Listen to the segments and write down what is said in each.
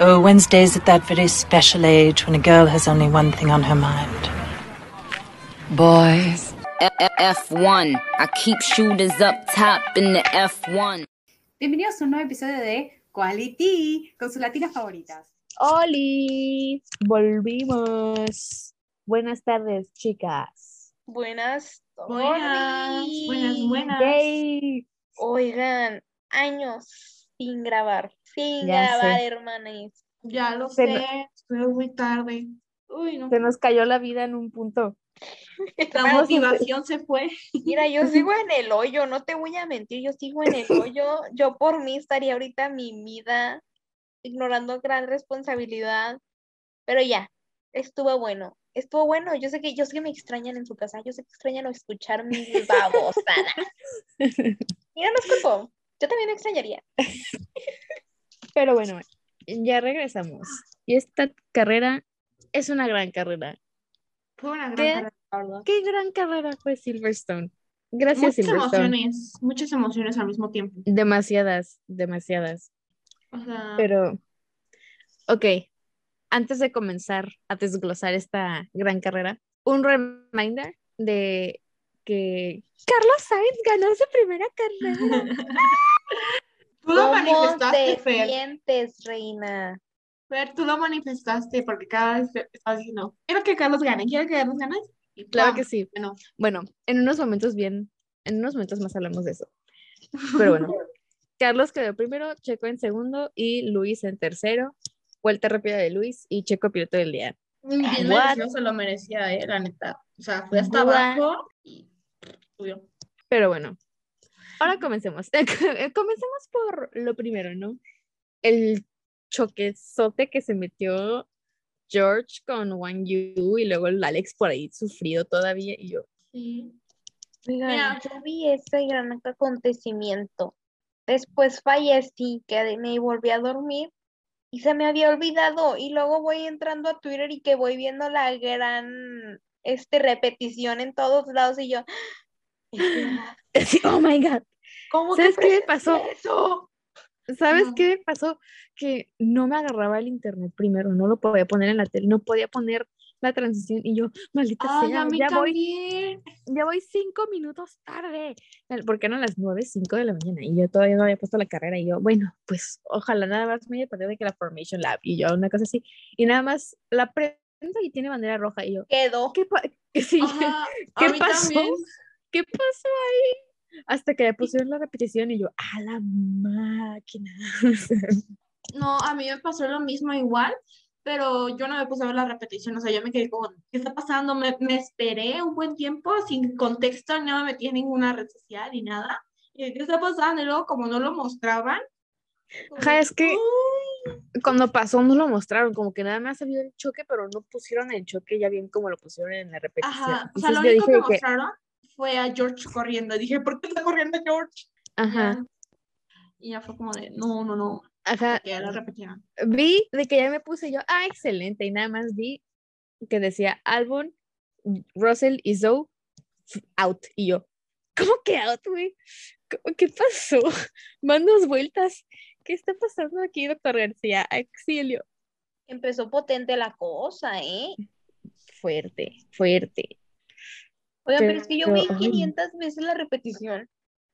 Oh, Wednesday's at that very special age when a girl has only one thing on her mind. Boys. F1. I keep shooters up top in the F1. Bienvenidos a un nuevo episodio de Quality con sus latinas favoritas. ¡Holi! Volvimos. Buenas tardes, chicas. Buenas Buenas, buenas, buenas. Yay. Oigan, años sin grabar, sin Ya grabar, sé. Ya lo Se sé, estuve muy tarde. Uy, no. Se nos cayó la vida en un punto. La motivación se fue. Mira, yo sigo en el hoyo, no te voy a mentir, yo sigo en el hoyo. Yo por mí estaría ahorita mi vida ignorando gran responsabilidad, pero ya, estuvo bueno. Estuvo bueno, yo sé que yo sé que me extrañan en su casa, yo sé que extrañan escuchar mis babosadas. Mira, no es culpo, yo también me extrañaría. Pero bueno, ya regresamos. Y esta carrera es una gran carrera. Fue una gran ¿Qué? carrera, verdad. Qué gran carrera fue Silverstone. Gracias, Muchas Silverstone. emociones, muchas emociones al mismo tiempo. Demasiadas, demasiadas. O sea, Pero, ok, antes de comenzar a desglosar esta gran carrera, un reminder de que Carlos Sainz ganó su primera carrera. tú lo ¿Cómo manifestaste, te Fer. sientes, reina? Fer, tú lo manifestaste porque cada vez estás diciendo, quiero que Carlos gane, quiero que Carlos gane. Y Claro ¡pam! que sí. Bueno, Bueno, en unos momentos bien, en unos momentos más hablamos de eso. Pero bueno, Carlos quedó primero, Checo en segundo y Luis en tercero. Vuelta rápida de Luis y Checo piloto del día. bien merecido se lo merecía, eh, la neta. O sea, fue hasta What? abajo y subió. Pero bueno, ahora comencemos. comencemos por lo primero, ¿no? El choquezote que se metió George con Wang Yu y luego el Alex por ahí sufrido todavía y yo. Sí. Mira. yo vi ese gran acontecimiento. Después fallecí, que me volví a dormir y se me había olvidado. Y luego voy entrando a Twitter y que voy viendo la gran este, repetición en todos lados y yo, Sí, oh my God. ¿cómo que ¿Sabes qué me pasó? eso? ¿Sabes qué pasó? Que no me agarraba el internet primero, no lo podía poner en la tele, no podía poner la transición y yo, maldita Ay, sea, ya voy, ya voy cinco minutos tarde, porque eran las nueve, cinco de la mañana y yo todavía no había puesto la carrera y yo, bueno, pues ojalá nada más me haya perdido de que la Formation Lab y yo una cosa así y nada más la prendo y tiene bandera roja y yo, Quedó. ¿qué, pa- sí, Ajá, ¿Qué a mí pasó? también. ¿Qué pasó ahí? Hasta que ya pusieron la repetición y yo, a la máquina. No, a mí me pasó lo mismo igual, pero yo no me puse a ver la repetición, o sea, yo me quedé con, ¿qué está pasando? Me, me esperé un buen tiempo sin contexto, no me metí en ninguna red social ni nada. Y ¿qué está pasando? Y luego, como no lo mostraban. como Ajá, de, es que "Uy". cuando pasó no lo mostraron, como que nada más había el choque, pero no pusieron el choque ya bien como lo pusieron en la repetición. Ajá, o sea, lo único que, mostraron fue a George corriendo. Dije, ¿por qué está corriendo George? ajá. Y ya fue como de, no, no, no, ajá, que ya la repetieron. vi de que ya me puse yo, ah, excelente, y nada más vi que decía Albon, Russell y Zoe out, y yo, ¿cómo que out, güey? ¿Cómo- ¿Qué pasó? Van dos vueltas. ¿Qué está pasando aquí, doctor García? Auxilio. Empezó potente la cosa, ¿eh? Fuerte, fuerte. Oigan, pero es que yo vi Pero, ay. 500 veces la repetición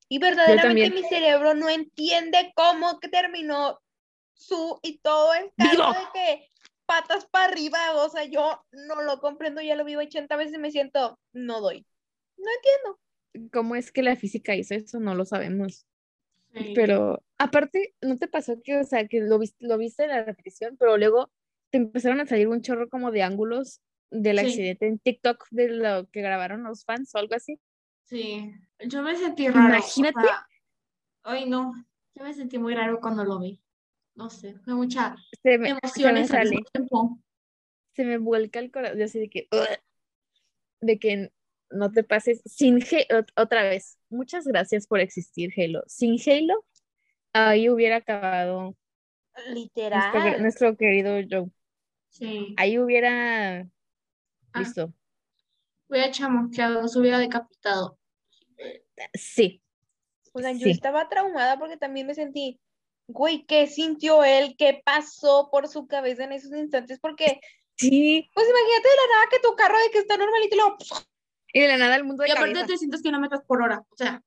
y verdaderamente mi cerebro no entiende cómo que terminó su y todo ¡Vivo! caso de que patas para arriba, o sea, yo no lo comprendo, ya lo vi 80 veces y me siento, no doy. No entiendo. ¿Cómo es que la física hizo eso? No lo sabemos. Sí. Pero aparte, ¿no te pasó que, o sea, que lo viste, lo viste en la repetición, pero luego te empezaron a salir un chorro como de ángulos del Sí. accidente en TikTok de lo que grabaron los fans o algo así? Sí, yo me sentí raro. o Imagínate. sea, ay, no, yo me sentí muy raro cuando lo vi. No sé, fue mucha Se me, se me al tiempo. se me vuelca el corazón, yo así de que, de que no te pases sin Halo, otra vez, muchas gracias por existir, Halo. Sin Halo, ahí hubiera acabado nuestro, Literal. nuestro querido Joe. Sí, Ahí hubiera, Ah. listo, hubiera chamusqueado, se hubiera decapitado. sí, Oigan, yo Sí. estaba traumada porque también me sentí, güey, ¿qué sintió él? ¿Qué pasó por su cabeza en esos instantes? Porque, Sí, pues imagínate de la nada que tu carro de que está normalito y luego, y de la nada el mundo de Y aparte cabeza. 300 kilómetros por hora. O sea,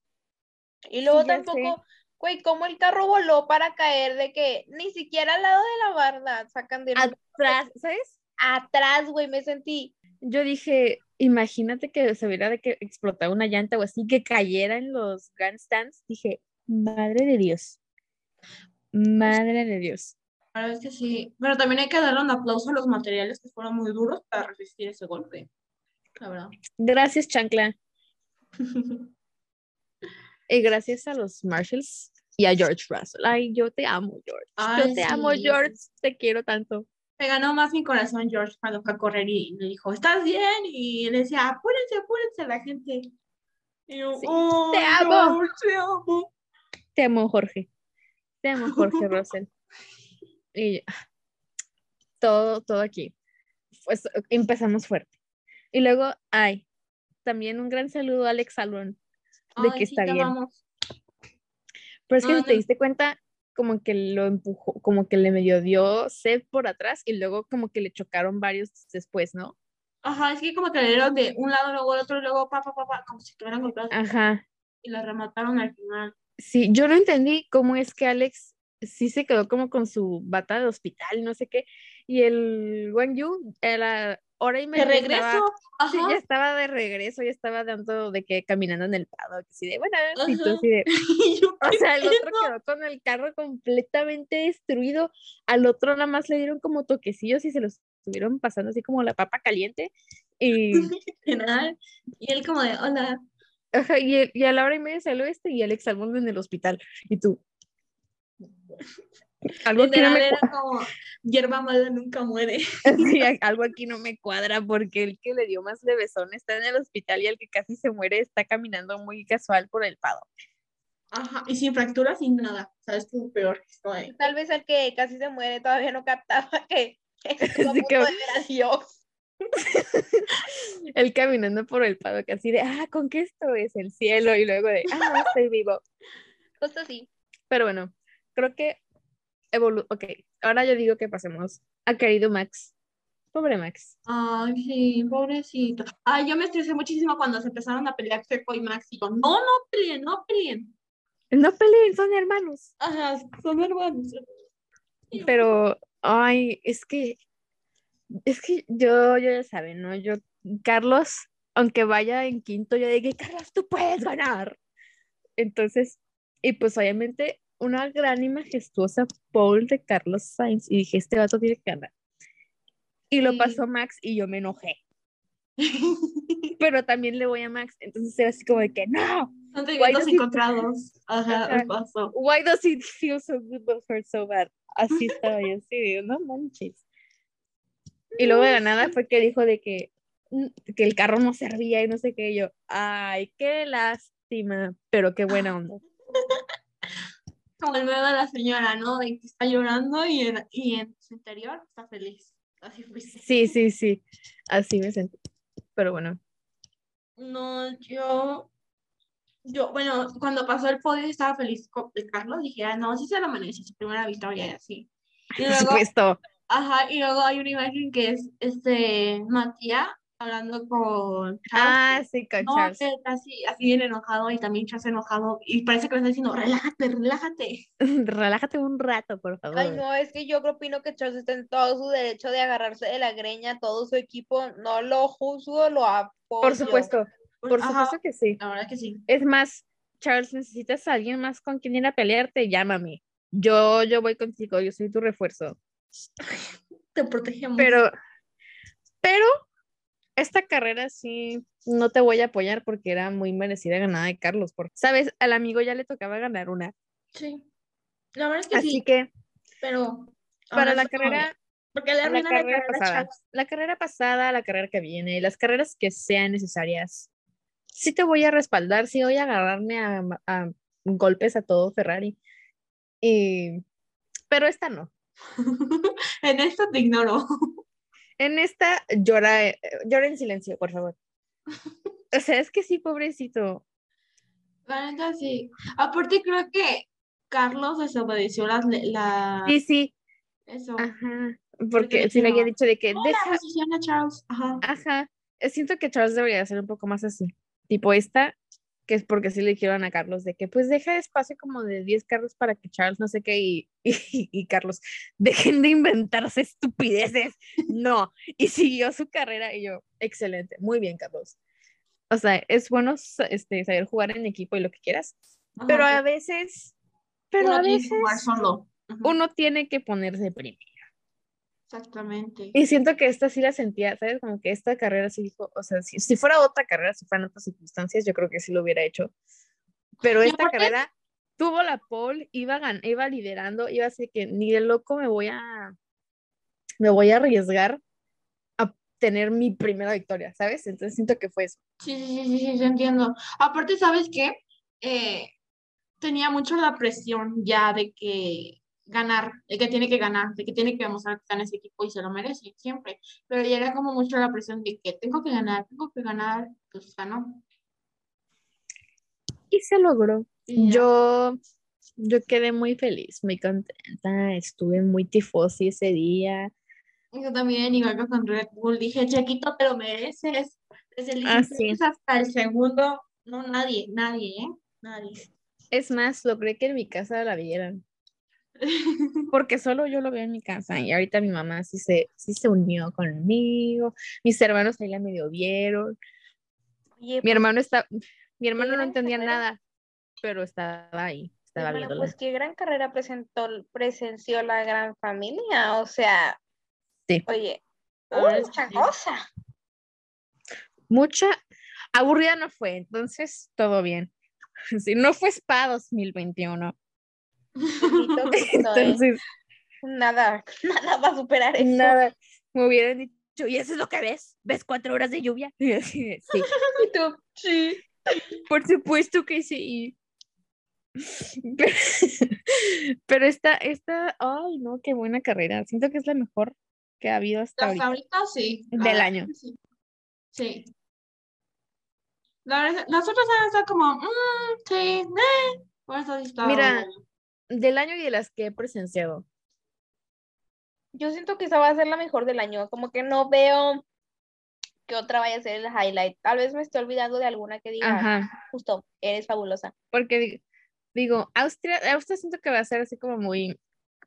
y luego Sí, tampoco, güey, cómo el carro voló para caer de que ni siquiera al lado de la barda sacan de Atrás, ¿sabes? Atrás, güey, me sentí. Yo dije, imagínate que se hubiera de que explotar una llanta o así, que cayera en los grandstands. Dije, madre de Dios. Madre de Dios. la verdad es que sí. Pero también hay que darle un aplauso a los materiales que fueron muy duros para resistir ese golpe. La verdad. Gracias, Chancla. Y gracias a los Marshalls y a George Russell. Ay, yo te amo, George. Ay, yo te amo, sí. George. Te quiero tanto. Me ganó más mi corazón George cuando fue a correr y le dijo, ¿estás bien? Y él decía, apúrense, apúrense la gente. Y yo, Sí, "Oh, te amo". George, te amo. Te amo, Jorge. Te amo, Jorge Russell. Y ah, todo, todo aquí. Pues empezamos fuerte. Y luego, ay, también un gran saludo a Alex Albon, de Ay, que sí, está te bien. amamos. Pero es que No, si te no. diste cuenta, como que lo empujó, como que le medio dio sed por atrás y luego como que le chocaron varios después, ¿no? Ajá, es que como que le dieron de un lado, luego al otro, luego pa, pa, pa, pa, como si estuvieran golpeados Ajá. y la remataron al final. Sí, yo no entendí cómo es que Alex sí se quedó como con su bata de hospital, no sé qué, y el Wang Yu, a la hora y De media regreso, estaba- sí, ajá. ya estaba de regreso, ya estaba dando de que caminando en el paddock, así de, bueno, y tú Ajá. así de, o ¿qué sea, el otro quedó con el carro completamente destruido, al otro nada más le dieron como toquecillos y se los estuvieron pasando así como la papa caliente, y. Y él como de, hola. ajá, y, y a la hora y media salió este y Alex Albon en el hospital, y tú. Algo que no me era como, hierba mala nunca muere. Sí, algo aquí no me cuadra porque el que le dio más levesón está en el hospital y el que casi se muere está caminando muy casual por el pado. Ajá, y sin fracturas, sin nada. ¿Sabes qué es lo peor? Esto de- Tal vez el que casi se muere todavía no captaba que Sí, que- de Dios. Él caminando por el pado, casi de, ah, ¿con qué esto es el cielo? Y luego de, ah, estoy vivo. Justo así. Pero bueno, creo que evolu ok, ahora yo digo que pasemos a querido Max. Pobre Max. Ay, sí, pobrecito. Ay, yo me estresé muchísimo cuando se empezaron a pelear Checo y Max. Y yo, no, no peleen, no peleen. No peleen, son hermanos. Ajá, son hermanos. Pero, ay, es que, es que yo, yo ya saben, ¿no? Yo, Carlos, aunque vaya en quinto, yo dije, Carlos, tú puedes ganar. Entonces, y pues obviamente una gran y majestuosa pole de Carlos Sainz, y dije, este vato tiene que ganar. Y lo Sí. pasó Max y yo me enojé, pero también le voy a Max, entonces era así como de que, no, sentimientos encontrados. Ajá, pasó. why does it feel so good but hurt so bad? Así estaba yo, así, no manches. Y luego de la nada fue que dijo de que, mm, que el carro no servía y no sé qué, y yo, ay, qué lástima, pero qué buena onda. Como el meme de la señora, ¿no? De que está llorando y en, y en su interior está feliz. Así fue. Sí, sí, sí, así me sentí. Pero bueno, No, yo, yo, bueno, cuando pasó el podio estaba feliz con de Carlos, dije, ah, no, sí se lo merece, su primera victoria y así. Y por luego, supuesto. ajá, y luego hay una imagen que es este Matías hablando con Charles. Ah, sí, con No, Charles. así bien enojado y también Charles enojado y parece que le está diciendo, relájate, relájate. Relájate un rato, por favor. Ay, no, es que yo creo opino que Charles está en todo su derecho de agarrarse de la greña, todo su equipo, no lo juzgo, lo apoyo. Por supuesto, por Ajá, supuesto que sí. La verdad que sí. Es más, Charles, necesitas a alguien más con quien ir a pelearte, llámame. Yo, yo voy contigo, yo soy tu refuerzo. Te protegemos. Pero, pero esta carrera sí no te voy a apoyar porque era muy merecida ganada de Carlos. Porque, sabes, al amigo ya le tocaba ganar una. Sí. La verdad es que Así sí, que pero para la carrera, Porque la la carrera carrera a pasada, la carrera pasada, la carrera que viene, las carreras que sean necesarias, sí te voy a respaldar, sí voy a agarrarme a, a golpes a todo Ferrari. Y, pero esta no. en esto te ignoro. En esta llora, llora en silencio, por favor. O sea, es que sí, pobrecito. La neta sí. Aparte creo que Carlos desobedeció las, la, Sí, sí, eso. ajá. Porque Porque le había dicho de que deja, posición a Charles. Ajá. ajá. Siento que Charles debería ser un poco más así. Tipo esta, que es porque sí le dijeron a Carlos de que pues deja espacio como de 10 carros para que Charles no sé qué y, y, y Carlos, dejen de inventarse estupideces. No. Y siguió su carrera y yo, excelente, muy bien, Carlos. O sea, es bueno este, saber jugar en equipo y lo que quieras, Ajá, pero a veces, pero uno a tiene que jugar veces solo. Uno tiene que ponerse primero. Exactamente. Y siento que esta sí la sentía, ¿sabes? Como que esta carrera sí dijo, o sea, si, si fuera otra carrera, si fueran otras circunstancias, yo creo que sí lo hubiera hecho. Pero esta carrera tuvo la pole, iba, gan- iba liderando, iba así que ni de loco me voy a, me voy a arriesgar a tener mi primera victoria, ¿sabes? Entonces siento que fue eso. Sí, sí, sí, sí, sí, sí, entiendo. Aparte, ¿sabes qué? Eh, tenía mucho la presión ya de que ganar, de que tiene que ganar, de que tiene que demostrar que está en ese equipo y se lo merece siempre. Pero ya era como mucho la presión de que tengo que ganar, tengo que ganar, pues ganó. Y se logró. Y. Yo, yo quedé muy feliz, muy contenta, estuve muy tifosi ese día. Yo también, igual que con Red Bull, dije, Chiquito, te lo mereces. Desde el 16 hasta el segundo, no, nadie, nadie, ¿eh? Nadie. Es más, logré que en mi casa la vieran. Porque solo yo lo veo en mi casa y ahorita mi mamá sí se, sí se unió conmigo, mis hermanos ahí la medio vieron, Oye, mi pues, hermano está, mi hermano no entendía carrera. nada, pero estaba ahí, estaba viéndola. pues qué gran carrera presentó, presenció la gran familia. O sea, Sí. oye, mucha sí. cosa. Mucha aburrida no fue, entonces todo bien. Sí, no fue SPA 2021. ¿eh? Entonces, Nada, nada va a superar eso. nada, me hubieran dicho, ¿y eso es lo que ves? ¿Ves cuatro horas de lluvia? Sí. Tú, sí. Por supuesto que sí. Pero, pero esta, esta, ay, no, qué buena carrera. Siento que es la mejor que ha habido hasta ahorita. ahorita sí. Del año. Sí. Sí. La las otras han estado como, mm, sí, eh. Por eso sí Mira, bueno. Del año y de las que he presenciado. Yo siento que esa va a ser la mejor del año. Como que no veo que otra vaya a ser el highlight. Tal vez me estoy olvidando de alguna que diga, Ajá. justo, eres fabulosa. Porque di- digo, Austria, Austria siento que va a ser así como muy,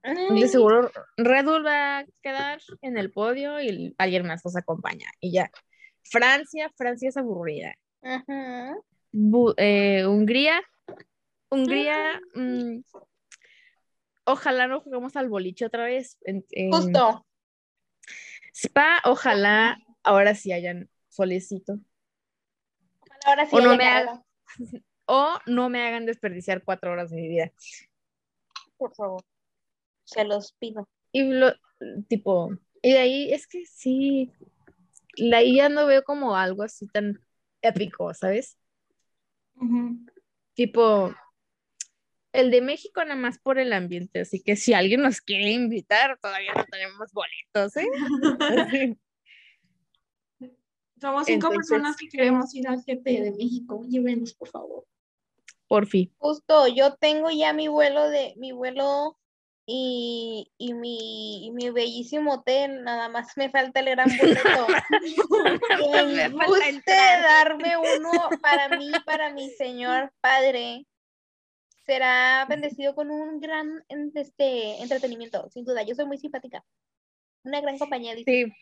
de seguro, Red Bull va a quedar en el podio y alguien más los acompaña. Y ya. Francia, Francia es aburrida. ajá. Bu- eh, Hungría, Hungría, ojalá no juguemos al boliche otra vez. En, en Justo. Spa, ojalá ahora sí hayan solecito. Ahora sí O no me ganado, haga- O no me hagan desperdiciar cuatro horas de mi vida. por favor. Se los pido. Y lo, tipo, y de ahí es que sí, la ya no veo como algo así tan épico, ¿sabes? Tipo, el de México nada más por el ambiente, así que si alguien nos quiere invitar, todavía no tenemos boletos, ¿eh? Somos cinco Entonces- personas que queremos ir al GP de México. Llévenos, por favor. Por fin. Justo, yo tengo ya mi vuelo de mi vuelo y, y mi, y mi bellísimo hotel, nada más me falta el gran boleto. Me guste darme uno para mí, para mi señor padre, será bendecido con un gran este, entretenimiento, sin duda. Yo soy muy simpática. Una gran compañía, dice. Sí.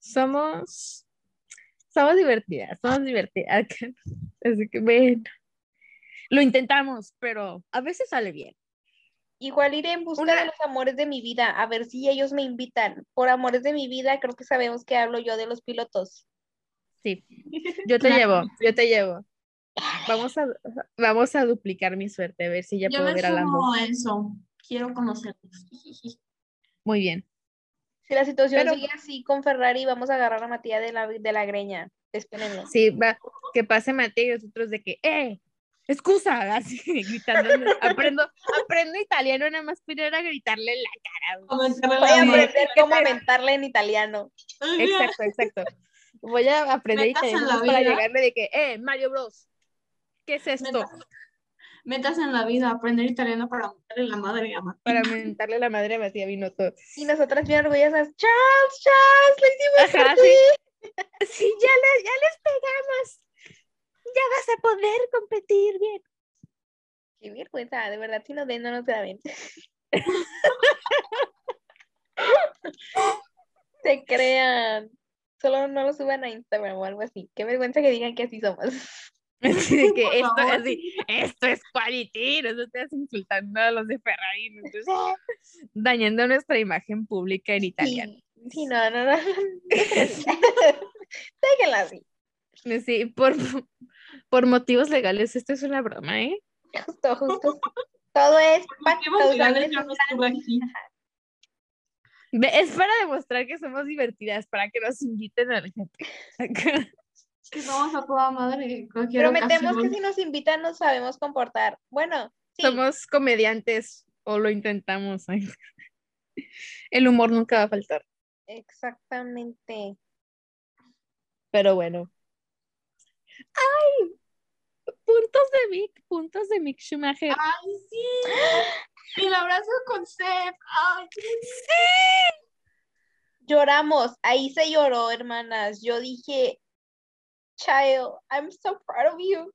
Somos, somos divertidas, somos divertidas. Así que bueno, lo intentamos, pero a veces sale bien. Igual iré en busca Una- de los amores de mi vida, a ver si ellos me invitan. Por amores de mi vida, creo que sabemos que hablo yo de los pilotos. Sí, yo te llevo, yo te llevo. Vamos a, vamos a duplicar mi suerte, a ver si ya Yo puedo me ver a las dos. sumo a eso. Quiero conocerlos. Muy bien. Si la situación Pero- sigue así con Ferrari, vamos a agarrar a Matías de la, de la greña. Espérenlo. Sí, va, que pase Mateo y nosotros de que, ¡eh! ¡Excusa! Así gritando. Aprendo, aprendo italiano, nada más para ir a gritarle en la cara. Comentarle Voy a aprender cómo aventarle en italiano. Exacto, exacto. Voy a aprender italiano para llegarle de que, ¡eh! Mario Bros. ¿Qué es esto? Metas, metas en la vida, aprender italiano para montarle la madre a Martín. Para mentarle la madre a Matías Binotto. Y nosotras bien orgullosas, Charles, Charles, lo hicimos Ajá, sí. ti". Sí, ya, le- ya les pegamos. Ya vas a poder competir bien. Qué vergüenza, de verdad, si lo den, no nos da bien. Se crean. Solo no lo suban a Instagram o algo así. Qué vergüenza que digan que así somos. Así de que esto, así, esto es quality, no estás insultando a los de Ferrari, no dañando nuestra imagen pública en italiano. Sí, sí, no, no, no. Déjenla así. Sí, por, por motivos legales, esto es una broma, ¿eh? Justo, justo. Todo es para Motivos legales, yo no estuve aquí. Ve, Es para demostrar que somos divertidas, para que nos inviten a la gente. Que somos a toda madre Prometemos que si nos invitan nos sabemos comportar. Bueno, sí. Somos comediantes, o lo intentamos. El humor nunca va a faltar, Exactamente. pero bueno. ¡Ay! Puntos de Mick, puntos de Mick Schumacher. ¡Ay, sí! Y el abrazo con Seth. ¡Ay, qué Lloramos, ahí se lloró, hermanas. Yo dije, child, I'm so proud of you.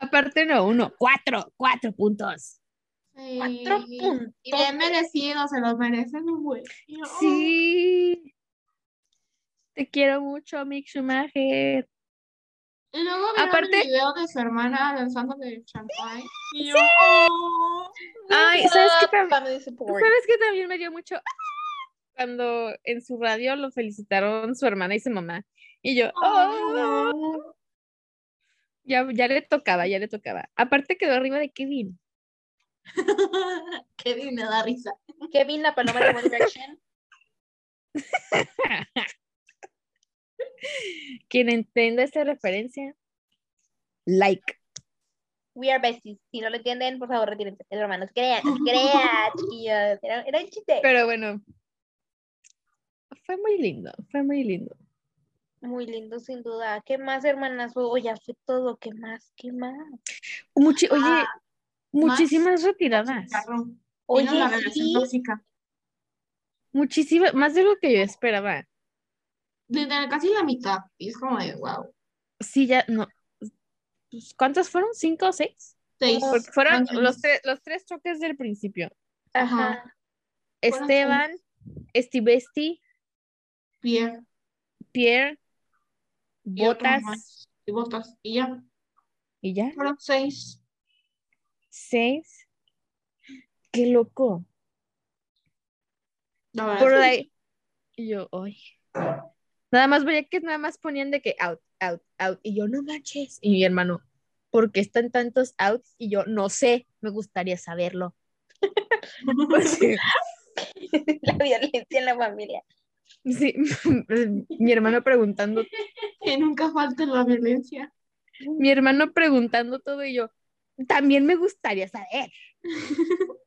Aparte no, uno, cuatro, cuatro puntos. Cuatro Sí. puntos. Y bien merecido, se los merecen un buen. Y yo, Sí. Te quiero mucho, Mick Schumacher. Y luego Aparte- el video de su hermana lanzándole champagne. Y yo, oh. Ay, ¿sabes qué, tam- Family support. ¿sabes qué también me dio mucho? Cuando en su radio lo felicitaron su hermana y su mamá. Y yo, "Oh". Oh. ya, ya le tocaba, ya le tocaba. Aparte quedó arriba de Kevin. Kevin me da risa. Kevin, la paloma de One Direction. Quien entienda esa referencia, like. We are besties. Si no lo entienden, por favor, retírense. Es broma, no se crean, no se crean, chiquillos. Era, era un chiste. Pero bueno, fue muy lindo, fue muy lindo. Muy lindo, sin duda. ¿Qué más, hermanas? Oh, ya fue todo. ¿Qué más? ¿Qué más? Muchi- oye, Ah, muchísimas retiradas. Oye, relación sí. tóxica. Muchísimas, más de lo que yo esperaba. Desde casi la mitad. Y es como de, wow. Sí, ya, no. pues, ¿Cuántos fueron? ¿Cinco o seis? Seis. Porque fueron los, tres los tres choques del principio. Ajá. Esteban, Estibesti, Pierre. Pierre, y Botas más. Y botas. Y ya. y ya, Fueron seis. seis. Qué loco. Por ahí. Y yo, ay. Nada más veía que nada más ponían de que out, out, out. Y yo, no manches. Y mi hermano, ¿por qué están tantos outs? Y yo, no sé, me gustaría saberlo. Pues La violencia en la familia. Sí, mi hermano preguntando, Que nunca falte la violencia. mi hermano preguntando todo y yo, también me gustaría saber.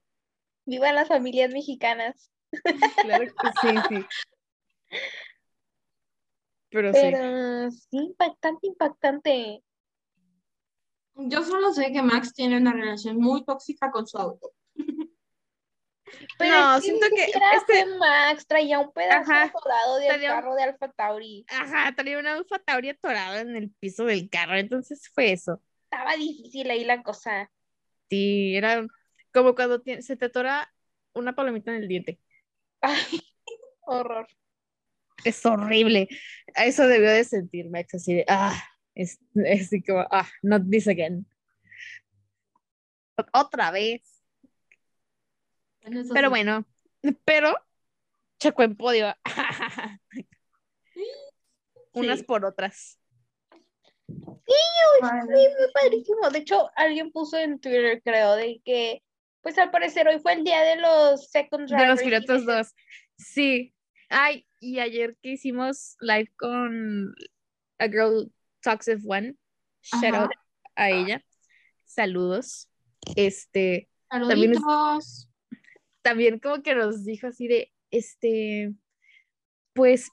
Vivan las familias mexicanas. Claro que sí, sí. Pero sí. Pero sí, impactante, impactante. Yo solo sé que Max tiene una relación muy tóxica con su auto. Pero No, siento que este- Max, traía un pedazo Ajá, atorado del traía un- carro de Alfa Tauri. Ajá, traía una Alfa Tauri atorada en el piso del carro, entonces fue eso. Estaba difícil ahí la cosa. Sí, era como cuando se te atora una palomita en el diente. Ay, horror. Es horrible. Eso debió de sentir Max, así de, ah, es, es así como, ah, not this again. Otra vez. Pero sí. bueno, pero chocó en podio. Unas Sí. por otras. Vale. Sí, muy padrísimo. De hecho, alguien puso en Twitter, creo, de que, pues al parecer hoy fue el día de los second De los de- dos. Sí. Ay, y ayer que hicimos live con A Girl Talks of One, shout out a ella. Saludos. Este, Saluditos. también como que nos dijo así de, este, pues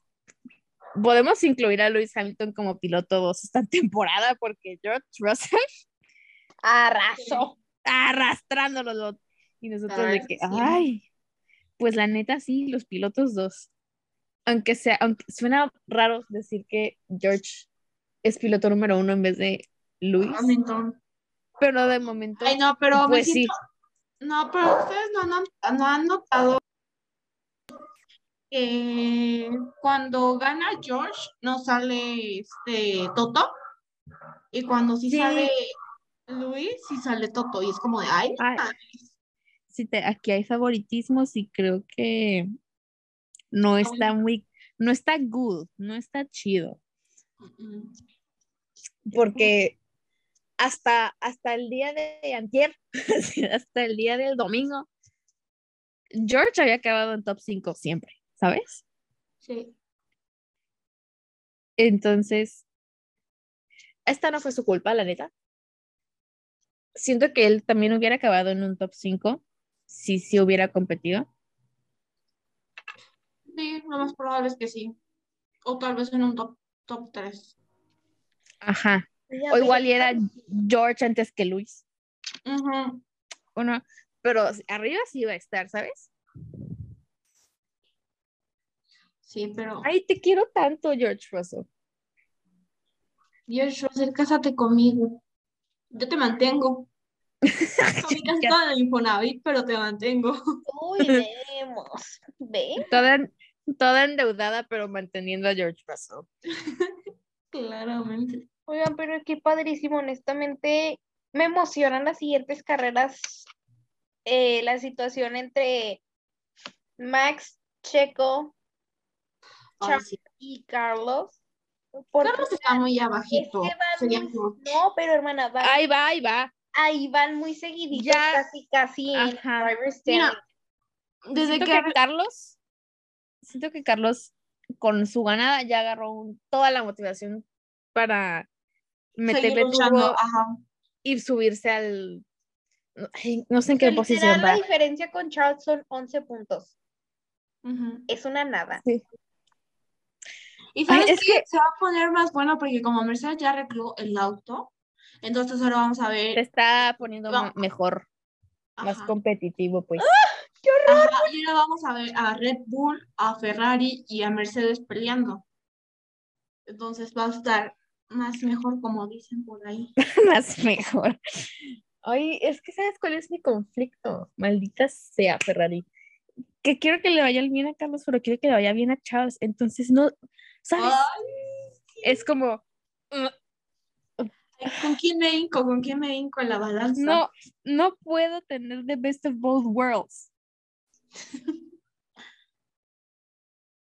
podemos incluir a Lewis Hamilton como piloto 2 esta temporada porque George Russell Arrasó. arrastrándolos. Y nosotros de verdad que, sí. ay, pues la neta sí, los pilotos dos. Aunque sea, aunque suena raro decir que George es piloto número uno en vez de Luis, Hamilton. pero de momento, Ay, no, pero me pues sí. siento- No, pero ustedes no han, no han notado que cuando gana George no sale este Toto y cuando sí, Sí. sale Luis sí sale Toto y es como de ay, Ay. sí te- aquí hay favoritismos y creo que no está muy, no está good, no está chido. Porque hasta, hasta el día de antier, hasta el día del domingo, George había acabado en top 5 siempre, ¿sabes? sí. Entonces, esta no fue su culpa, la neta. Siento que él también hubiera acabado en un top 5 si sí hubiera competido. Sí, lo más probable es que sí. O tal vez en un top, top 3. Ajá. Ya O igual era George antes que Luis. ¿O no? Pero arriba sí iba a estar, ¿sabes? Sí, pero Ay, te quiero tanto, George Russell. George Russell, cásate conmigo. Yo te mantengo. Infonavit, pero te mantengo. Uy, vemos. ¿Ve? Toda, toda endeudada, pero manteniendo a George Russell. Claramente. Oigan, pero qué padrísimo, honestamente. Me emocionan las siguientes carreras. eh, la situación entre Max, Checo sí. y Carlos. Porque Carlos está muy es abajito. que Sería muy- como- No, pero hermana, van- Ahí va, ahí va. ahí van muy seguiditos, Ya. casi, casi en Ajá. driver's Mira. Desde siento que que Carlos, siento que Carlos con su ganada ya agarró un- toda la motivación para meterle luchando, turbo ajá. y subirse al no, ay, no sé en qué posición literal, la va. diferencia con Charles son 11 puntos. Es una nada. Sí. Y sabes es qué? que- se va a poner más bueno porque como Mercedes ya arregló el auto, entonces ahora vamos a Se ver. está poniendo mejor, más competitivo, pues. ajá, y ahora vamos a ver a Red Bull, a Ferrari y a Mercedes peleando. Entonces va a estar más mejor, como dicen por ahí. más mejor. Ay, es que ¿sabes cuál es mi conflicto? Maldita sea Ferrari. Que quiero que le vaya bien a Carlos, pero quiero que le vaya bien a Charles. Entonces, no, ¿sabes? Ay, Es como, ¿con quién me hinco? ¿Con quién me hinco en la balanza? no, no puedo tener the best of both worlds.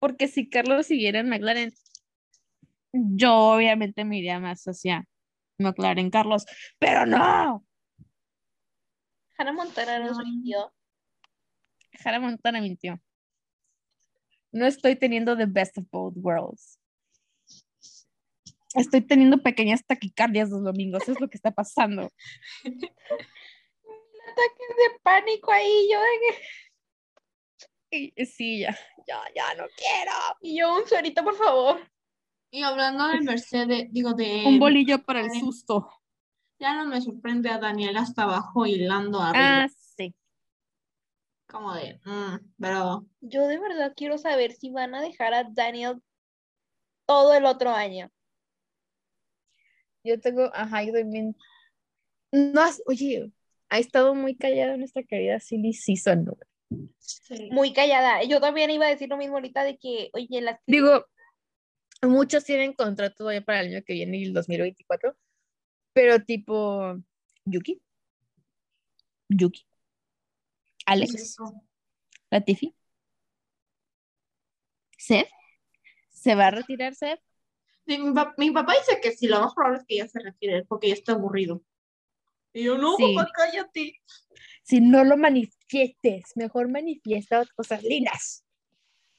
Porque si Carlos siguiera en McLaren, yo obviamente me iría más hacia McLaren Carlos, pero no. Hannah Montana nos No. mintió. Hannah Montana mintió. No estoy teniendo the best of both worlds. Estoy teniendo pequeñas taquicardias los domingos, es lo que está pasando. Ataques de pánico ahí, yo de que- Sí, ya, ya, ya no quiero. Y yo, un suerito, por favor. Y hablando de Mercedes, digo de... Un bolillo para el susto. Ya no me sorprende a Daniel hasta abajo hilando arriba. Ah, sí. Como de, mm, pero Yo de verdad quiero saber si van a dejar a Daniel todo el otro año. Yo tengo, ajá, yo también. No, has- oye, ha estado muy callada nuestra querida Silly Season. ¿no? sí. Muy callada. Yo también iba a decir lo mismo ahorita de que, oye, las Digo, muchos tienen contrato todavía para el año que viene y el 2024, pero tipo Yuki, Yuki, Alex. Latifi, Seth, ¿se va a retirar Seth? Sí, mi, mi papá dice que sí, lo más probable es que ya se retire porque ya está aburrido. Y yo, no, Sí. papá, cállate. Si no lo manifiestes, mejor manifiesta cosas lindas.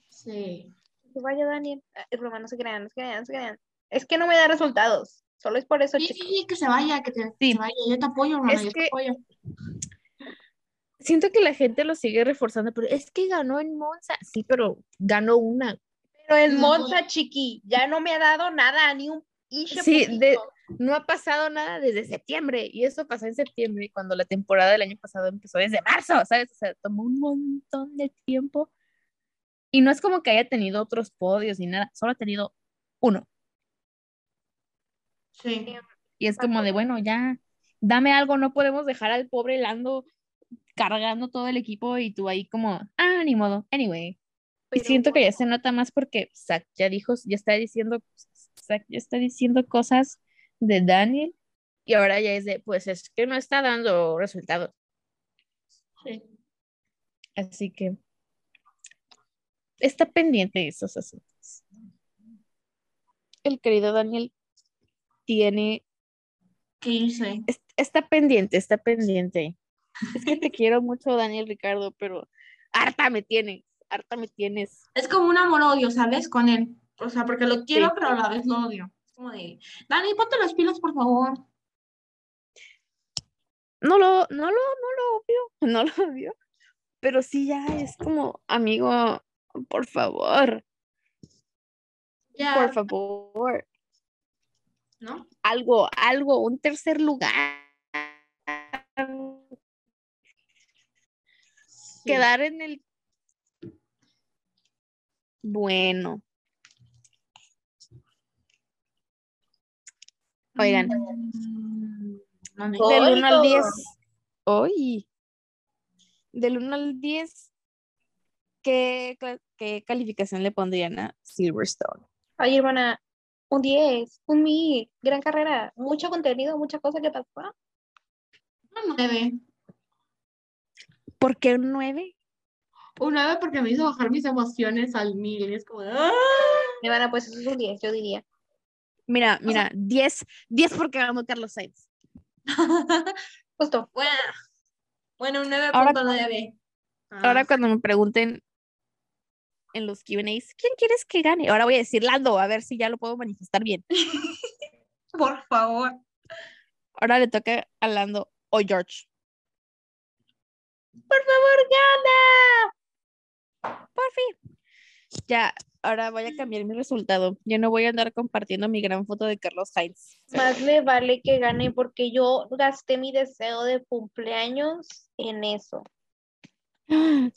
Sí. Que vaya Daniel. Ah, Es broma, no se crean, no se crean, no se crean. Es que no me da resultados. Solo es por eso, Sí, chicos. sí, que se vaya, que, te, que se vaya. Yo te apoyo, Es yo te apoyo. Siento que la gente lo sigue reforzando, pero es que ganó en Monza. Sí, pero ganó una. Pero en No. Monza, chiqui, ya no me ha dado nada, ni un Sí, de- no ha pasado nada desde septiembre y eso pasó en septiembre cuando la temporada del año pasado empezó desde marzo, ¿sabes? O sea, tomó un montón de tiempo y no es como que haya tenido otros podios ni nada, solo ha tenido uno. Sí. Y es como de, bueno, ya, dame algo, no podemos dejar al pobre Lando cargando todo el equipo y tú ahí como, ah, ni modo, anyway. Y siento que ya se nota más porque Zack ya dijo, ya está diciendo, Zack ya está diciendo cosas de Daniel y ahora ya es de, pues es que no está dando resultados. sí. Así que está pendiente de esos asuntos. El querido Daniel tiene, ¿Qué hice? es- está pendiente, está pendiente. Es que te quiero mucho, Daniel Ricardo, pero harta me tienes, harta me tienes. Es como un amor-odio, ¿sabes? Con él. O sea, porque lo quiero, Sí. pero a la vez lo odio. Es como de, Dani, ponte las pilas, por favor. No lo, no lo, no lo obvio, no lo obvio, pero sí ya es como, amigo, por favor, por favor, ¿no? algo, algo, un tercer lugar. Sí. Quedar en el... Bueno, Oigan. Mm, del Ay, 1 al 10, todo. hoy, del 1 al 10, ¿qué, qué calificación le pondrían a Silverstone? Ay, hermana, un 10, un mil, gran carrera, mucho contenido, mucha cosa que pasó. Un 9. ¿Por qué un 9? Un 9 porque me hizo bajar mis emociones al mil. y Es como de, ¡ah! Hermana, pues eso es un 10, yo diría. Mira, mira, 10, 10 porque ganó Carlos Sainz. Justo. Bueno, bueno, un Ahora- 9.9. Ahora Ah, cuando me pregunten en los Q&As, ¿quién quieres que gane? Ahora voy a decir Lando, a ver si ya lo puedo manifestar bien. por favor. Ahora le toca a Lando o George. Por favor, gana. Por fin. Ya, ahora voy a cambiar mi resultado. Yo no voy a andar compartiendo mi gran foto de Carlos Sainz. Más me vale que gane porque yo gasté mi deseo de cumpleaños en eso.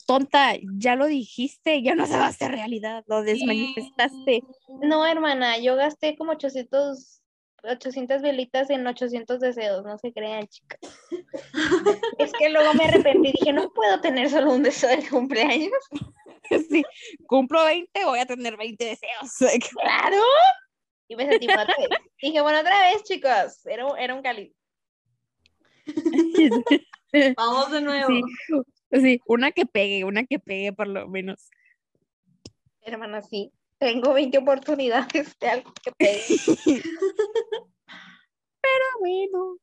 Tonta, ya lo dijiste, ya no se va a hacer realidad, lo desmanifestaste. No, hermana, yo gasté como 800, 800 velitas en 800 deseos, no se crean, chicas. es que luego me arrepentí y dije, no puedo tener solo un deseo de cumpleaños. Sí, cumplo 20, voy a tener 20 deseos. Claro. Y me sentí mal. pues. Dije, bueno, otra vez, chicos, era, un- era un cáliz. Vamos de nuevo. Sí, sí, una que pegue, una que pegue por lo menos. Hermana, sí. Tengo 20 oportunidades de algo que pegue. Pero bueno,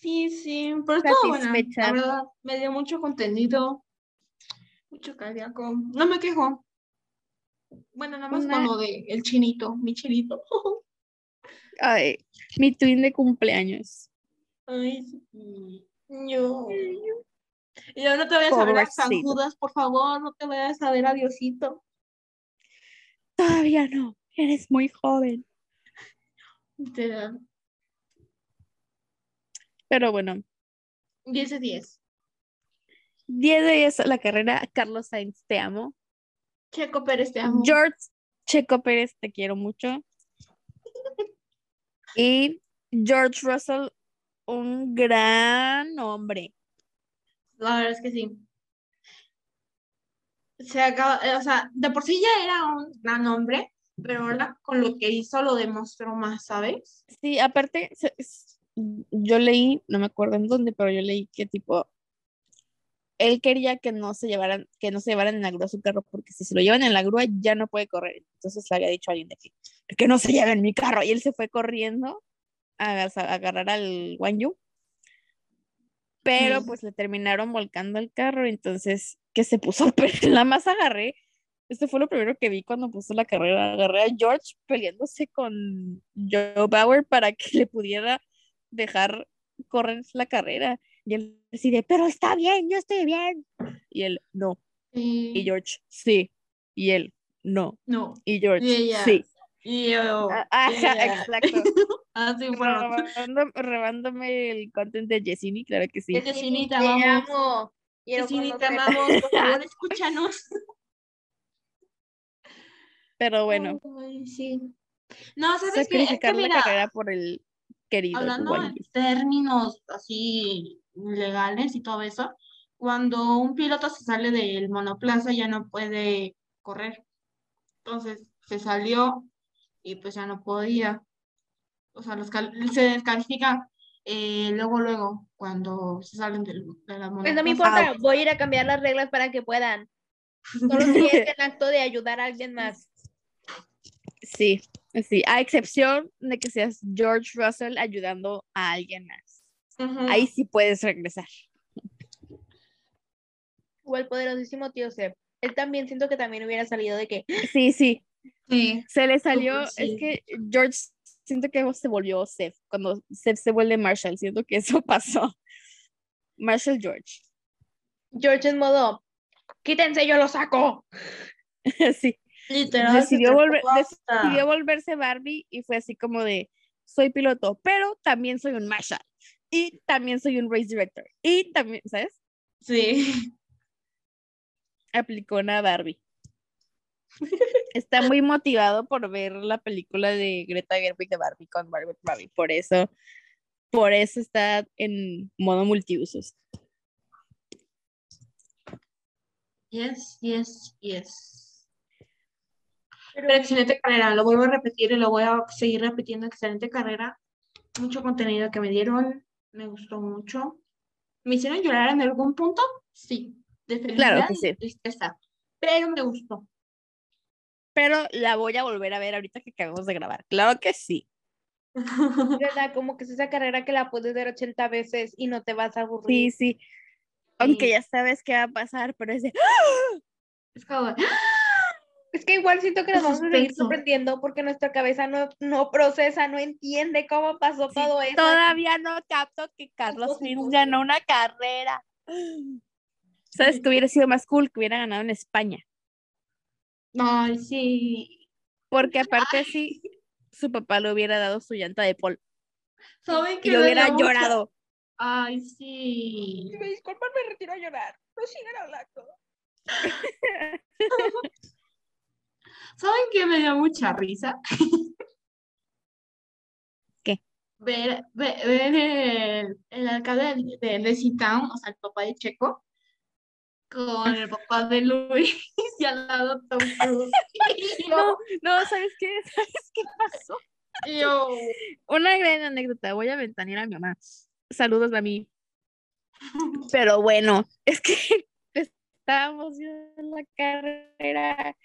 Sí, sí, pero. La verdad, me dio mucho contenido, mucho cardíaco. No me quejo. Bueno, nada más Una- con lo de el chinito, mi chinito. ay, mi twin de cumpleaños. Ay, sí. Yo. Y yo no te vayas a ver a San. Judas, por favor, no te vayas a ver a Diosito. Todavía no, eres muy joven. Literal. Pero bueno, 10 de 10. 10 de 10 a la carrera. Carlos Sainz, te amo. Checo Pérez, te amo. George Checo Pérez, te quiero mucho. Y George Russell, un gran hombre. La verdad es que sí. Se acaba, eh, o sea, de por sí ya era un gran hombre, pero ahora con lo que hizo lo demostró más, ¿sabes? Sí, aparte, yo leí, no me acuerdo en dónde, pero yo leí que tipo, él quería que no se llevaran, que no se llevaran en la grúa su carro, porque si se lo llevan en la grúa ya no puede correr. Entonces le había dicho a alguien de que, que no se lleven mi carro. Y él se fue corriendo a, agarrar al Wanyu. Pero Sí. pues le terminaron volcando el carro, entonces que se puso, pero nada más agarré. Esto fue lo primero que vi cuando puso la carrera. Agarré a George peleándose con Joe Bauer para que le pudiera dejar correr la carrera. Y él decide, pero está bien, yo estoy bien. Y él, no. Y. George, sí. Y él, no. No. Y George, Y ella, sí. Y yo, Ah, Ajá, yeah. exacto. Así fueron. Robando- robándome el content de Yesini, claro que sí. Yesini, te te amamos. amo. Quiero Yesini, te amamos. Por favor, escúchanos. Pero bueno, Ay, sí. No, ¿sabes qué? Es que sacrificar la mira, carrera por el querido hablando en términos así legales y todo eso, cuando un piloto se sale del monoplaza ya no puede correr. Entonces se salió y pues ya no podía. O sea, los cal- se descalifica eh, luego, luego, cuando se salen del, de la Pues no me importa, voy a ir a cambiar las reglas para que puedan. Solo si es el acto de ayudar a alguien más. Sí, sí, a excepción de que seas George Russell ayudando a alguien más. Ahí sí puedes regresar. O el poderosísimo tío Seb. Él también siento que también hubiera salido de que Sí, sí, Sí. se le salió, sí. es que George siento que se volvió Seth, cuando Seth se vuelve Marshall, siento que eso pasó. Marshall George. George en modo, quítense, yo lo saco. sí, Literal. decidió, volver, decidió volverse Barbie y fue así como de, soy piloto, pero también soy un Marshall y también soy un race director y también, ¿sabes? Sí. Aplicó una Barbie. Está muy motivado por ver la película de Greta Gerwig de Barbie con Margot Robbie, por eso, por eso está en modo multiusos. Yes, yes, yes. Pero Pero excelente carrera, lo vuelvo a repetir y lo voy a seguir repitiendo, excelente carrera. Mucho contenido que me dieron, me gustó mucho. ¿Me hicieron llorar en algún punto? Sí, de Claro felicidad que y sí. tristeza, pero me gustó. Pero la voy a volver a ver ahorita que acabamos de grabar. Claro que sí. ¿verdad? Como que es esa carrera que la puedes ver 80 veces y no te vas a aburrir. Sí, sí. Aunque Sí. ya sabes qué va a pasar, pero es de, Es como, ¡ah! Es que igual siento que nos vamos a seguir sorprendiendo porque nuestra cabeza no, no procesa, no entiende cómo pasó Sí, todo eso. todavía no capto que Carlos Sainz ganó una carrera. ¿Sabes que hubiera sido más cool que hubiera ganado en España? Ay, sí. Porque aparte sí, su papá le hubiera dado su llanta de Paul ¿Saben y que hubiera llorado. Ay, sí. Si me disculpan, me retiro a llorar. No sigan hablando. ¿Saben qué me dio mucha risa? ¿Qué? Ver, ver, ver el, el alcalde de, de Town, o sea, el papá de Checo, con el papá de Luis y al lado Tom Cruise. No, no, ¿sabes qué? ¿Sabes qué pasó? yo, Una gran anécdota, voy a ventanear a mi mamá. Saludos a mí. Pero bueno, es que estábamos en la carrera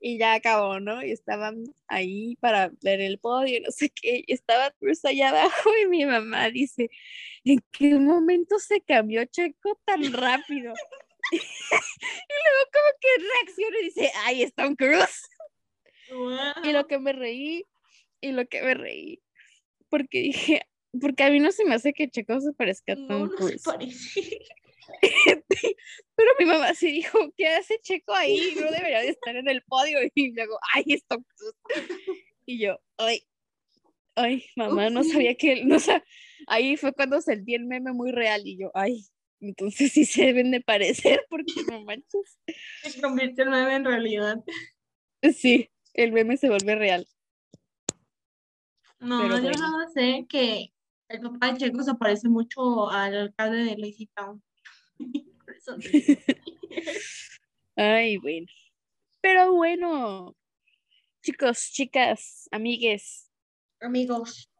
y ya acabó, ¿no? Y estaban ahí para ver el podio, no sé qué, y estaba Cruz allá abajo y mi mamá dice, ¿en qué momento se cambió Checo tan rápido? y luego como que reacciona y dice, ¡ay, es Tom Cruise! Y lo que me reí, y lo que me reí, porque dije, porque a mí no se me hace que Checo se parezca a no, Tom no se Cruise. parece. Pero mi mamá sí dijo, ¿qué hace Checo ahí? No debería de estar en el podio. Y luego, ay, es Tom Cruise. Y yo, ay, ay, mamá, no sabía que él, no sa- Ahí fue cuando sentí el meme muy real y yo, ay, entonces sí se deben de parecer porque no manches. Se convirtió el meme en realidad. Sí, el meme se vuelve real. No, Pero yo bueno. más sé que el papá de Checo se parece mucho al alcalde de Lazy Town. Por eso. Ay, bueno. Pero bueno, chicos, chicas, amigues, Amigos,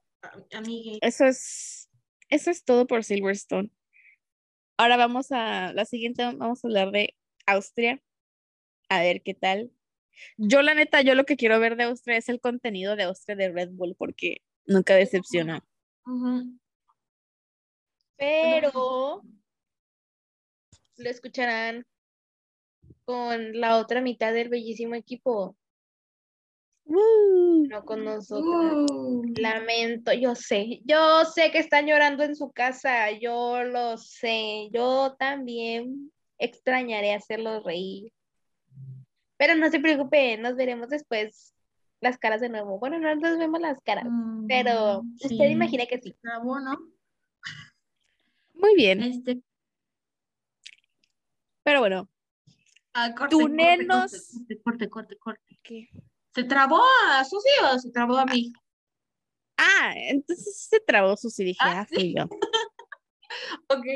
amigues. eso es, eso es todo por Silverstone. Ahora vamos a la siguiente, vamos a hablar de Austria. A ver qué tal. Yo, la neta, yo lo que quiero ver de Austria es el contenido de Austria de Red Bull, porque nunca decepciona. Pero lo escucharán con la otra mitad del bellísimo equipo, ¡Woo! no con nosotros. Uh, Lamento, yo sé, yo sé que están llorando en su casa, yo lo sé, yo también extrañaré hacerlos reír. Pero no se preocupen, nos veremos después las caras de nuevo. Bueno, no nos vemos las caras, pero usted imagina que sí. Grabó, ¿no? Muy bien. Este, Pero bueno, ah, corte, Tú, corte. Corte, corte, corte, corte. ¿qué? ¿Se trabó a Susi o se trabó a mí? Ah, entonces se trabó Susi. Dije, Ah, ah, fui yo. Ok.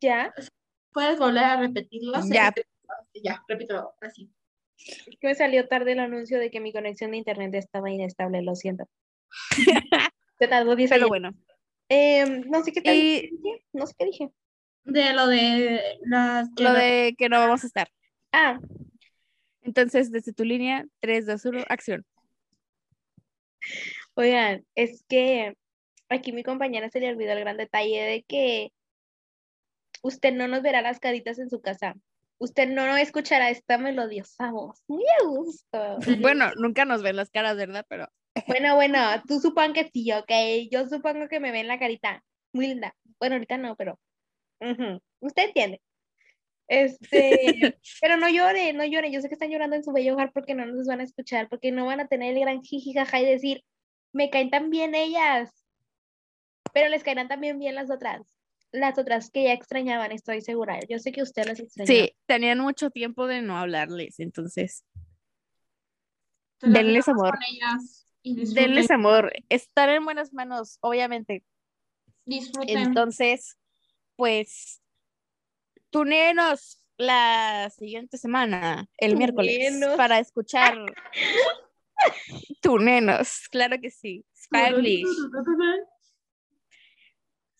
Ya, ¿Puedes volver a repetirlo? Sí, Ya. Ya, repítelo, así. es que me salió tarde el anuncio de que mi conexión de internet estaba inestable, lo siento. Se tardó 10 Pero años. bueno. Em, no sé qué tal. Y dije, No sé qué dije. De lo de las... lo de que no vamos a estar. Ah, Entonces, desde tu línea, 3, 2, 1, acción. Oigan, es que aquí mi compañera se le olvidó el gran detalle de que usted no nos verá las caritas en su casa. Usted no escuchará esta melodiosa voz. Muy a gusto. Bueno, nunca nos ven las caras, ¿verdad? Pero Bueno, bueno, tú supongo que sí, ok. Yo supongo que me ven la carita. Muy linda. Bueno, ahorita no, pero. Usted entiende. Este, pero no llore, no llore. Yo sé que están llorando en su bello hogar porque no nos van a escuchar, porque no van a tener el gran jijijaja y decir, me caen tan bien ellas. Pero les caerán también bien las otras. Las otras que ya extrañaban, estoy segura. Yo sé que usted las extrañaba. sí, tenían mucho tiempo de no hablarles. Entonces, denles amor. denles amor. Estar en buenas manos, obviamente. disfruten. Entonces, pues, tunenos la siguiente semana, el miércoles, para escuchar tunenos, claro que sí, Spanglish.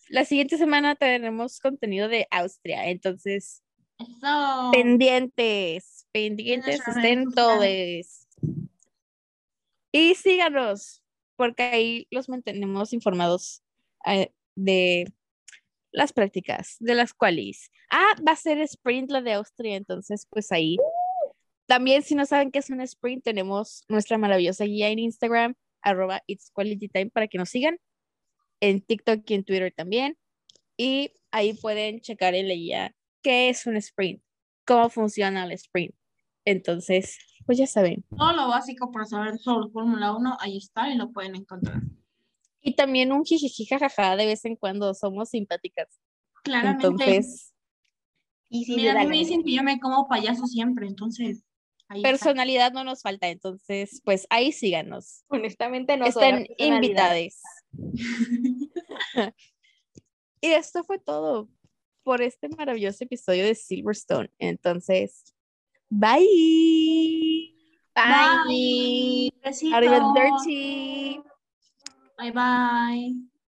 La siguiente semana tenemos contenido de Austria, entonces, Eso. pendientes, pendientes, estén todos. Y síganos, porque ahí los mantenemos informados eh, de las prácticas, de las cuales. Ah, va a ser sprint la de Austria, entonces pues ahí. También si no saben qué es un sprint, tenemos nuestra maravillosa guía en Instagram, arroba It's Quality Time, para que nos sigan. En TikTok y en Twitter también. Y ahí pueden checar en la guía qué es un sprint, cómo funciona el sprint. Entonces, pues ya saben. Todo lo básico para saber sobre Fórmula 1, ahí está y lo pueden encontrar. Y también un jijiji jajaja de vez en cuando somos simpáticas. Claramente. Entonces, Y si Mira, a mí me dicen que yo me como payaso siempre, entonces. Ahí está. personalidad no nos falta. Entonces, pues ahí síganos. Honestamente no Están invitadas. y esto fue todo por este maravilloso episodio de Silverstone. Entonces, bye. Bye. Bye. Arrivederci. Bye bye.